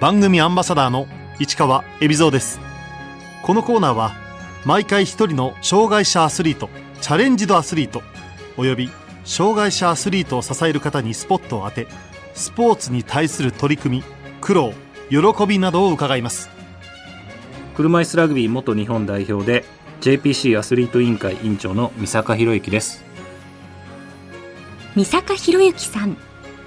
番組アンバサダーの市川恵比蔵です。このコーナーは毎回一人の障害者アスリートチャレンジドアスリートおよび障害者アスリートを支える方にスポットを当てスポーツに対する取り組み苦労喜びなどを伺います。車椅子ラグビー元日本代表で JPC アスリート委員会委員長の三坂博之です。三坂博之さん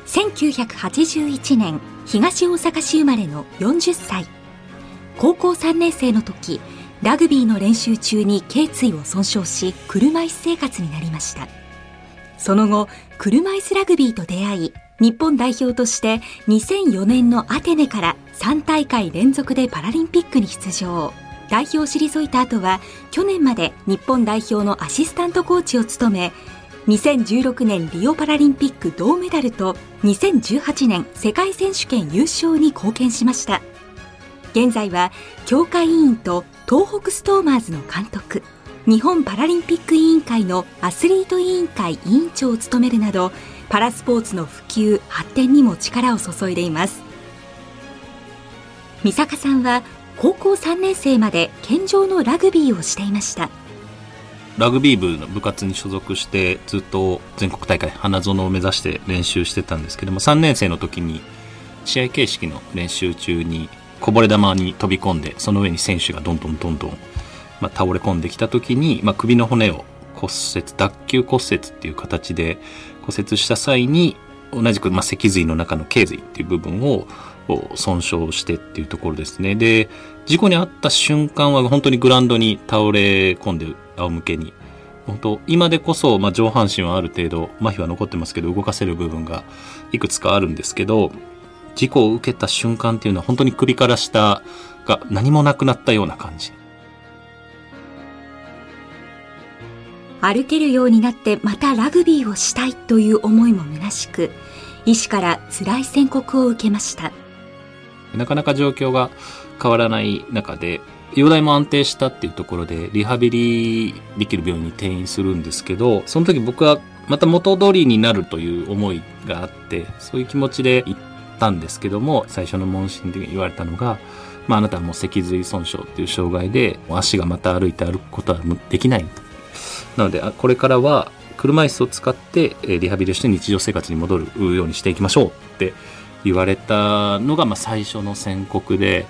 1981年東大阪市生まれの40歳。高校3年生の時ラグビーの練習中に頸椎を損傷し車椅子生活になりました。その後車椅子ラグビーと出会い日本代表として2004年のアテネから3大会連続でパラリンピックに出場。代表を退いた後は去年まで日本代表のアシスタントコーチを務め2016年リオパラリンピック銅メダルと2018年世界選手権優勝に貢献しました。現在は協会委員と東北ストーマーズの監督日本パラリンピック委員会のアスリート委員会委員長を務めるなどパラスポーツの普及発展にも力を注いでいます。三坂さんは高校3年生まで健常のラグビーをしていました。ラグビー部の部活に所属してずっと全国大会花園を目指して練習してたんですけども3年生の時に試合形式の練習中にこぼれ球に飛び込んでその上に選手がどんどんどんどん、まあ、倒れ込んできた時に、まあ、首の骨を骨折脱臼骨折っていう形で骨折した際に同じく、まあ、脊髄の中の頸髄っていう部分を損傷してっていうところですね。で、事故に遭った瞬間は本当にグラウンドに倒れ込んで仰向けに。本当、今でこそ、まあ、上半身はある程度、麻痺は残ってますけど、動かせる部分がいくつかあるんですけど、事故を受けた瞬間っていうのは本当に首から下が何もなくなったような感じ。歩けるようになってまたラグビーをしたいという思いも虚しく、医師から辛い宣告を受けました。なかなか状況が変わらない中で、容体も安定したっていうところで、リハビリできる病院に転院するんですけど、その時僕はまた元通りになるという思いがあって、そういう気持ちで行ったんですけども、最初の問診で言われたのが、まあ、あなたはもう脊髄損傷っていう障害で、足がまた歩いて歩くことはできない。なので、これからは車椅子を使ってリハビリして日常生活に戻るようにしていきましょうって言われたのが、まあ、最初の宣告で、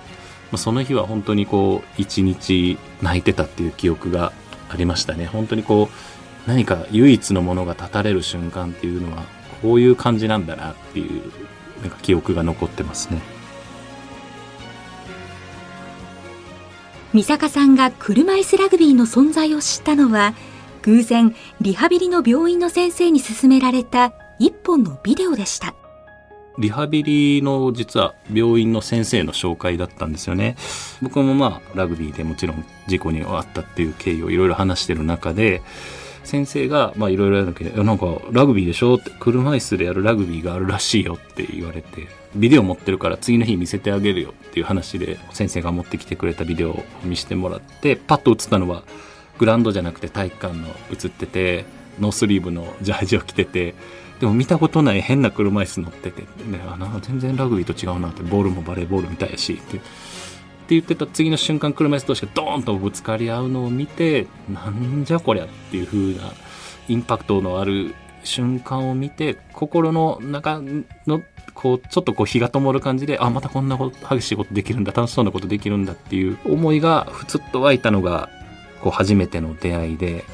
まあ、その日は本当にこう一日泣いてたっていう記憶がありましたね。本当にこう何か唯一のものが断たれる瞬間っていうのはこういう感じなんだなっていうなんか記憶が残ってますね。三坂さんが車椅子ラグビーの存在を知ったのは偶然リハビリの病院の先生に勧められた一本のビデオでした。リハビリの実は病院の先生の紹介だったんですよね。僕もまあラグビーでもちろん事故に遭ったっていう経緯をいろいろ話してる中で、先生がまあいろいろやるだけど、なんかラグビーでしょ？って車椅子でやるラグビーがあるらしいよって言われて、ビデオ持ってるから次の日見せてあげるよっていう話で先生が持ってきてくれたビデオを見せてもらって、パッと映ったのはグラウンドじゃなくて体育館の映ってて、ノースリーブのジャージを着てて、でも見たことない変な車椅子乗ってて、ね、あの全然ラグビーと違うなって、ボールもバレーボールみたいやし、って。って言ってた次の瞬間車椅子同士がドーンとぶつかり合うのを見て、なんじゃこりゃっていう風なインパクトのある瞬間を見て、心の中のこう、ちょっとこう火が灯る感じで、あ、またこんなこと激しいことできるんだ、楽しそうなことできるんだっていう思いがふつっと湧いたのが、こう初めての出会いで、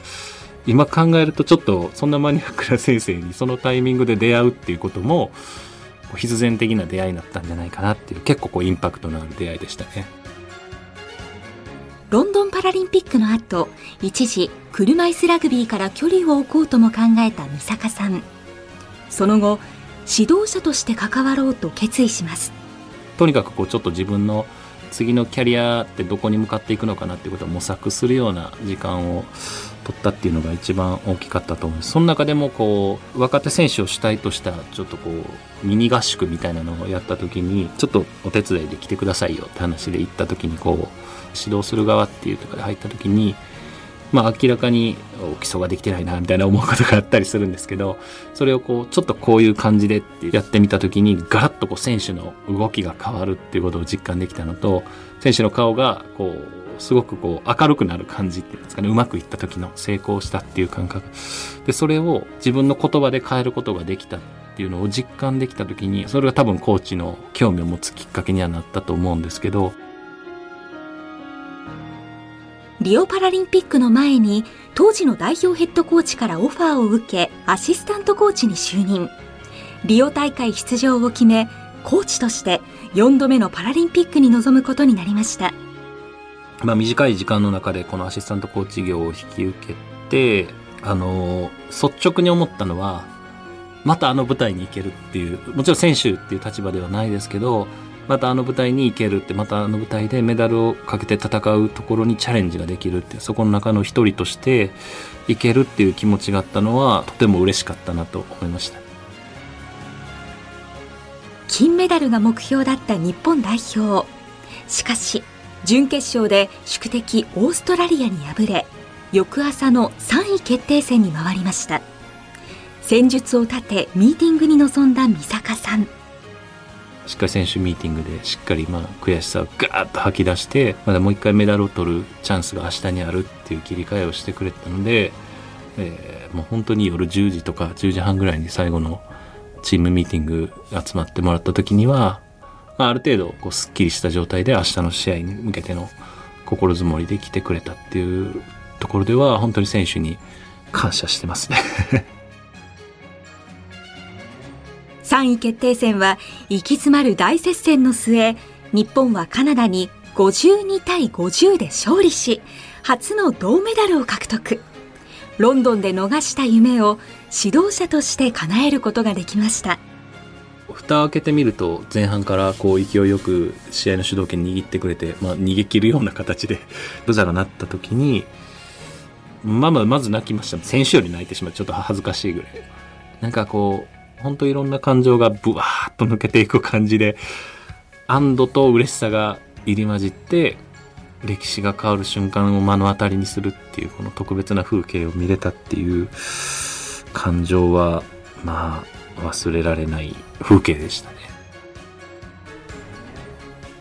今考えるとちょっとそんなマニアックな先生にそのタイミングで出会うっていうことも必然的な出会いになったんじゃないかなっていう結構こうインパクトのある出会いでしたね。ロンドンパラリンピックの後一時車椅子ラグビーから距離を置こうとも考えた三坂さんその後指導者として関わろうと決意しますとにかくこうちょっと自分の次のキャリアってどこに向かっていくのかなっていうことを模索するような時間を取ったっていうのが一番大きかったと思います。その中でもこう、若手選手を主体とした、ちょっとこう、ミニ合宿みたいなのをやった時に、ちょっとお手伝いで来てくださいよって話で行った時にこう、指導する側っていうところで入った時に、まあ明らかに基礎ができてないなみたいな思うことがあったりするんですけどそれをこうちょっとこういう感じでってやってみた時にガラッとこう選手の動きが変わるっていうことを実感できたのと選手の顔がこうすごくこう明るくなる感じっていうんですかねうまくいった時の成功したっていう感覚。でそれを自分の言葉で変えることができたっていうのを実感できた時にそれが多分コーチの興味を持つきっかけにはなったと思うんですけどリオパラリンピックの前に当時の代表ヘッドコーチからオファーを受けアシスタントコーチに就任。リオ大会出場を決めコーチとして4度目のパラリンピックに臨むことになりました。まあ、短い時間の中でこのアシスタントコーチ業を引き受けて、あの、率直に思ったのは、またあの舞台に行けるっていう、もちろん選手っていう立場ではないですけど、またあの舞台に行けるって、またあの舞台でメダルをかけて戦うところにチャレンジができるって、そこの中の一人として行けるっていう気持ちがあったのは、とても嬉しかったなと思いました。金メダルが目標だった日本代表。しかし、準決勝で宿敵オーストラリアに敗れ翌朝の3位決定戦に回りました。戦術を立てミーティングに臨んだ美坂さん。しっかり選手ミーティングでしっかりまあ悔しさをガーッと吐き出してまだもう一回メダルを取るチャンスが明日にあるっていう切り替えをしてくれたので、えー、もう本当に夜10時とか10時半ぐらいに最後のチームミーティング集まってもらった時にはまあ、ある程度こうすっきりした状態で明日の試合に向けての心づもりで来てくれたっていうところでは本当に選手に感謝してますね。3位決定戦は行き詰まる大接戦の末日本はカナダに52対50で勝利し初の銅メダルを獲得。ロンドンで逃した夢を指導者として叶えることができました。蓋を開けてみると前半からこう勢いよく試合の主導権握ってくれて、まあ、逃げ切るような形で ブザーが鳴った時にまあまあまず泣きました。選手より泣いてしまう。ちょっと恥ずかしいぐらい。なんかこう本当いろんな感情がブワーッと抜けていく感じで安堵と嬉しさが入り混じって歴史が変わる瞬間を目の当たりにするっていうこの特別な風景を見れたっていう感情はまあ忘れられない風景でしたね。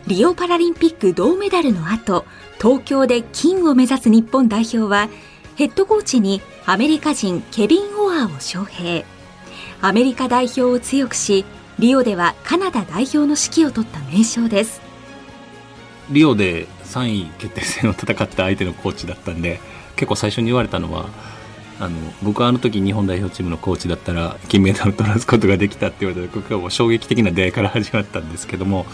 リオパラリンピック銅メダルの後、東京で金を目指す日本代表は、ヘッドコーチにアメリカ人ケビン・オアーを招聘。アメリカ代表を強くし、リオではカナダ代表の指揮を取った名将です。リオで3位決定戦を戦った相手のコーチだったんで、結構最初に言われたのは、あの僕はあの時日本代表チームのコーチだったら金メダルを取らすことができたって言われた僕はもう衝撃的な出会いから始まったんですけども。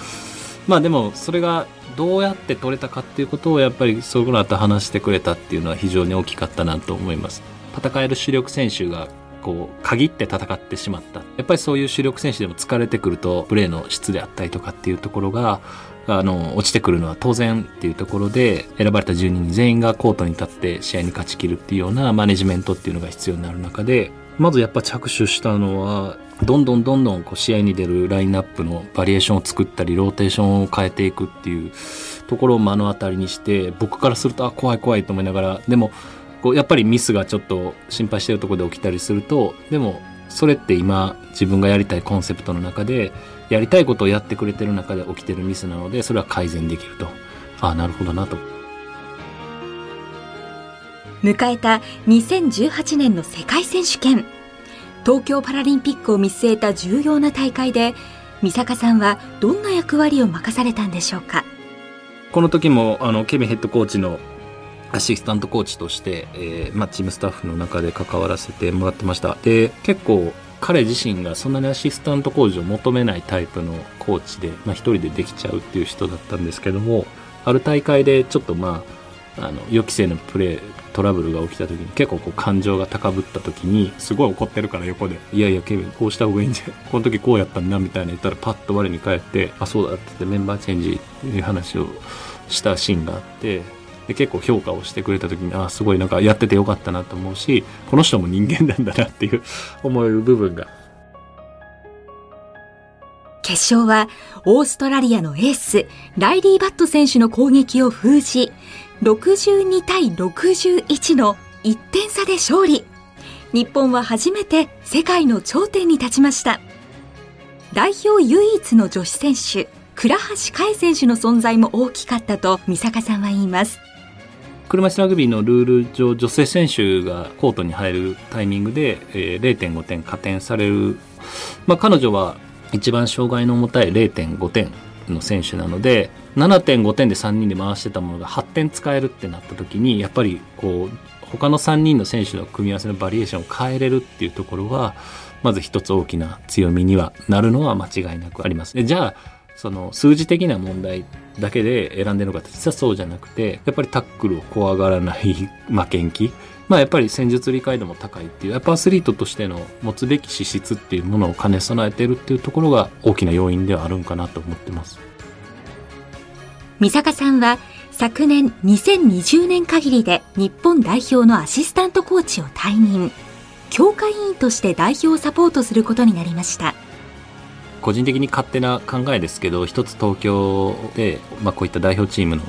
まあでもそれがどうやって取れたかっていうことをやっぱりそこの後話してくれたっていうのは非常に大きかったなと思います。戦える主力選手がこう限って戦ってしまった。やっぱりそういう主力選手でも疲れてくるとプレーの質であったりとかっていうところがあの、落ちてくるのは当然っていうところで、選ばれた10人全員がコートに立って試合に勝ち切るっていうようなマネジメントっていうのが必要になる中で、まずやっぱ着手したのは、どんどんどんどんこう試合に出るラインナップのバリエーションを作ったり、ローテーションを変えていくっていうところを目の当たりにして、僕からすると、あ、怖い怖いと思いながら、でも、こうやっぱりミスがちょっと心配してるところで起きたりすると、でも、それって今自分がやりたいコンセプトの中でやりたいことをやってくれてる中で起きてるミスなのでそれは改善できると。ああなるほどなと。迎えた2018年の世界選手権。東京パラリンピックを見据えた重要な大会で三坂さんはどんな役割を任されたんでしょうか？この時もあのケビンヘッドコーチのアシスタントコーチとして、えーまあ、チームスタッフの中で関わらせてもらってました。で結構彼自身がそんなにアシスタントコーチを求めないタイプのコーチで、まあ、一人でできちゃうっていう人だったんですけどもある大会でちょっとまああの予期せぬプレートラブルが起きた時に結構こう感情が高ぶった時にすごい怒ってるから横で「いやいやケビンこうした方がいいんじゃこの時こうやったんだ」みたいな言ったらパッと我に返って「あそうだ」って言ってメンバーチェンジっていう話をしたシーンがあってで結構評価をしてくれた時にああすごいなんかやっててよかったなと思うしこの人も人間なんだなっていう 思う部分が。決勝はオーストラリアのエースライリー・バット選手の攻撃を封じ62対61の1点差で勝利。日本は初めて世界の頂点に立ちました。代表唯一の女子選手倉橋香衣選手の存在も大きかったと三坂さんは言います。車椅子ラグビーのルール上女性選手がコートに入るタイミングで、えー、0.5点加点される、まあ、彼女は一番障害の重たい0.5点の選手なので7.5点で3人で回してたものが8点使えるってなった時にやっぱりこう他の3人の選手の組み合わせのバリエーションを変えれるっていうところはまず一つ大きな強みにはなるのは間違いなくあります。じゃあその数字的な問題だけで選んでるのか実はそうじゃなくてやっぱりタックルを怖がらない負けん気まあやっぱり戦術理解度も高いっていうやっぱアスリートとしての持つべき資質っていうものを兼ね備えてるっていうところが大きな要因ではあるんかなと思ってます。三坂さんは昨年2020年限りで日本代表のアシスタントコーチを退任。強化委員として代表をサポートすることになりました。個人的に勝手な考えですけど一つ東京で、まあ、こういった代表チームの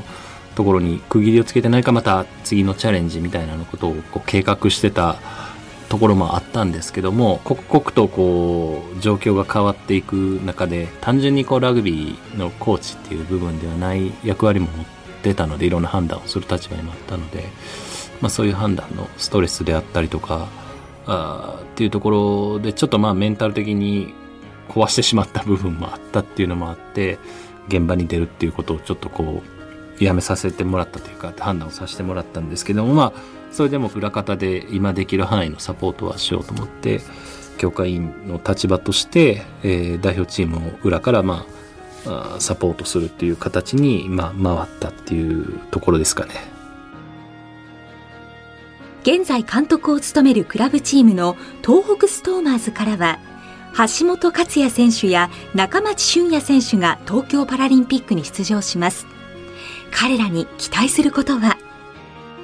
ところに区切りをつけてないかまた次のチャレンジみたいなのことをこう計画してたところもあったんですけども刻々とこう状況が変わっていく中で単純にこうラグビーのコーチっていう部分ではない役割も持ってたのでいろんな判断をする立場にもあったので、まあ、そういう判断のストレスであったりとかあっていうところでちょっとまあメンタル的に壊してしまった部分もあったっていうのもあって現場に出るっていうことをちょっとこうやめさせてもらったというか判断をさせてもらったんですけどもまあそれでも裏方で今できる範囲のサポートはしようと思って協会員の立場として、えー、代表チームを裏からまあサポートするっていう形に、まあ、回ったっていうところですかね。現在監督を務めるクラブチームの東北ストーマーズからは橋本勝也選手や中町俊也選手が東京パラリンピックに出場します。彼らに期待することは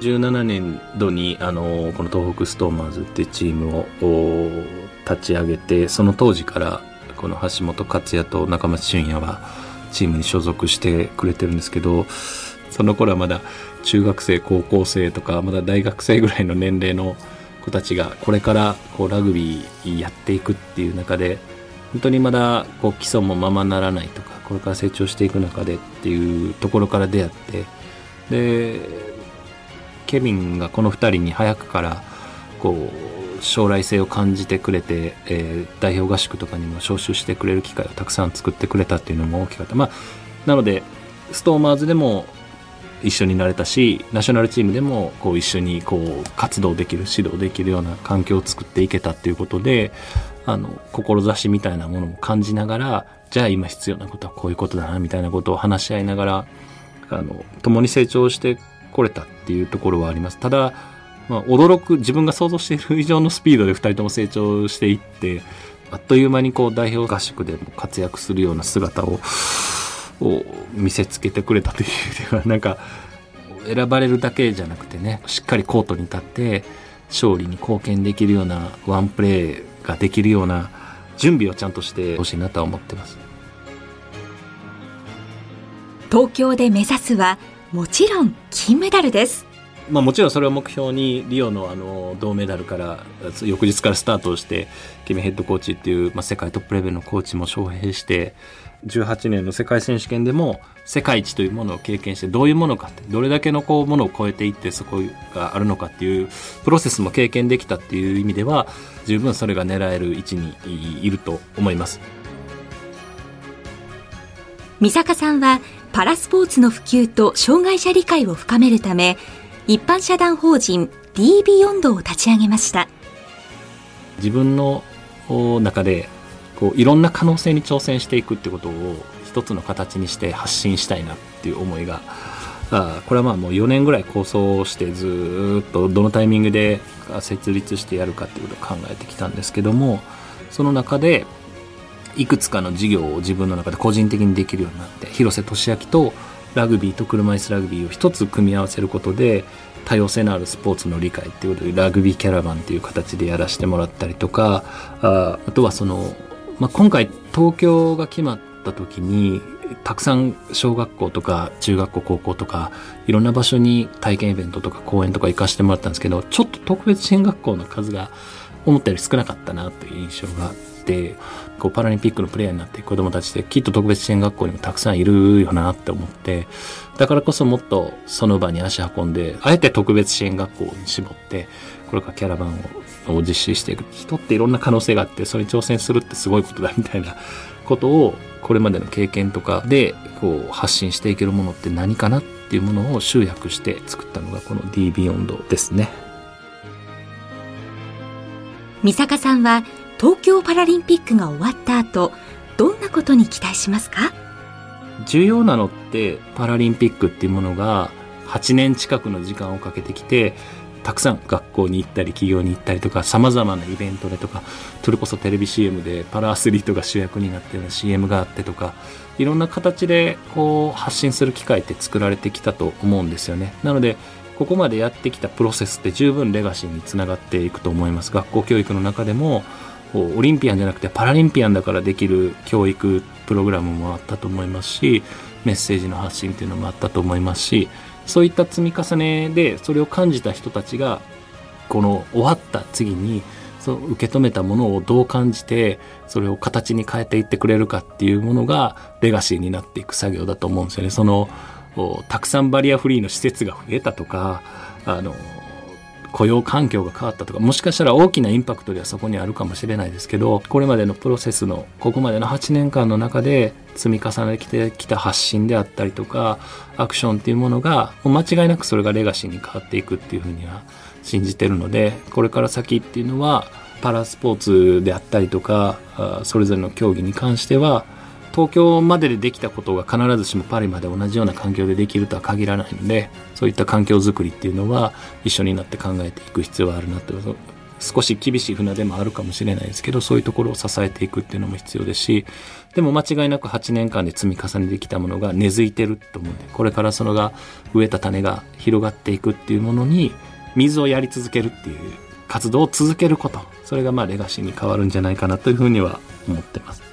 ？17年度にあのこの東北ストーマーズってチームを立ち上げてその当時からこの橋本克也と中町俊也はチームに所属してくれてるんですけどその頃はまだ中学生高校生とかまだ大学生ぐらいの年齢の子たちがこれからこうラグビーやっていくっていう中で本当にまだこう基礎もままならないとかこれから成長していく中でっていうところから出会ってでケビンがこの2人に早くからこう将来性を感じてくれて、えー、代表合宿とかにも招集してくれる機会をたくさん作ってくれたっていうのも大きかった。まあ、なのでストーマーズでも一緒になれたしナショナルチームでもこう一緒にこう活動できる指導できるような環境を作っていけたっていうことであの志みたいなものも感じながらじゃあ今必要なことはこういうことだなみたいなことを話し合いながらあの共に成長して来れたっていうところはあります。ただ、まあ、驚く自分が想像している以上のスピードで2人とも成長していってあっという間にこう代表合宿でも活躍するような姿をを見せつけてくれたというではなんか選ばれるだけじゃなくてねしっかりコートに立って勝利に貢献できるようなワンプレーができるような準備をちゃんとしてほしいなとは思ってます東京で目指すはもちろん金メダルです。まあ、もちろんそれを目標にリオのあの銅メダルから翌日からスタートしてキミヘッドコーチっていう、まあ、世界トップレベルのコーチも招聘して18年の世界選手権でも世界一というものを経験してどういうものかってどれだけのこうものを超えていってそこがあるのかっていうプロセスも経験できたっていう意味では十分それが狙える位置にいると思います。三坂さんはパラスポーツの普及と障害者理解を深めるため一般社団法人 D ビヨンドを立ち上げました。自分の中でこういろんな可能性に挑戦していくってことを一つの形にして発信したいなっていう思いがあこれはまあもう4年ぐらい構想してずっとどのタイミングで設立してやるかっていうことを考えてきたんですけどもその中でいくつかの事業を自分の中で個人的にできるようになって広瀬俊明とラグビーと車椅子ラグビーを一つ組み合わせることで多様性のあるスポーツの理解っていうことでラグビーキャラバンっていう形でやらせてもらったりとかああとはその、まあ、今回東京が決まった時にたくさん小学校とか中学校高校とかいろんな場所に体験イベントとか講演とか行かせてもらったんですけどちょっと特別支援学校の数が思ったより少なかったなという印象があってこうパラリンピックのプレイヤーになっていく子どもたちできっと特別支援学校にもたくさんいるよなって思ってだからこそもっとその場に足運んであえて特別支援学校に絞ってこれからキャラバンを実施していく人っていろんな可能性があってそれに挑戦するってすごいことだみたいなことをこれまでの経験とかでこう発信していけるものって何かなっていうものを集約して作ったのがこの D ビヨンドですね。三坂さんは東京パラリンピックが終わった後どんなことに期待しますか？重要なのってパラリンピックっていうものが8年近くの時間をかけてきてたくさん学校に行ったり企業に行ったりとか様々なイベントでとかそれこそテレビ CM でパラアスリートが主役になってるような CM があってとかいろんな形でこう発信する機会って作られてきたと思うんですよね。なのでここまでやってきたプロセスって十分レガシーにつながっていくと思います。学校教育の中でもこうオリンピアンじゃなくてパラリンピアンだからできる教育プログラムもあったと思いますしメッセージの発信っていうのもあったと思いますしそういった積み重ねでそれを感じた人たちがこの終わった次にそ受け止めたものをどう感じてそれを形に変えていってくれるかっていうものがレガシーになっていく作業だと思うんですよね。そのたくさんバリアフリーの施設が増えたとかあの雇用環境が変わったとかもしかしたら大きなインパクトではそこにあるかもしれないですけどこれまでのプロセスのここまでの8年間の中で積み重ねてきた発信であったりとかアクションっていうものがもう間違いなくそれがレガシーに変わっていくっていうふうには信じてるのでこれから先っていうのはパラスポーツであったりとかそれぞれの競技に関しては東京まででできたことが必ずしもパリまで同じような環境でできるとは限らないのでそういった環境づくりっていうのは一緒になって考えていく必要はあるなと少し厳しい船でもあるかもしれないですけどそういうところを支えていくっていうのも必要ですしでも間違いなく8年間で積み重ねてきたものが根付いてると思うんでこれからそのが植えた種が広がっていくっていうものに水をやり続けるっていう活動を続けることそれがまあレガシーに変わるんじゃないかなというふうには思ってます。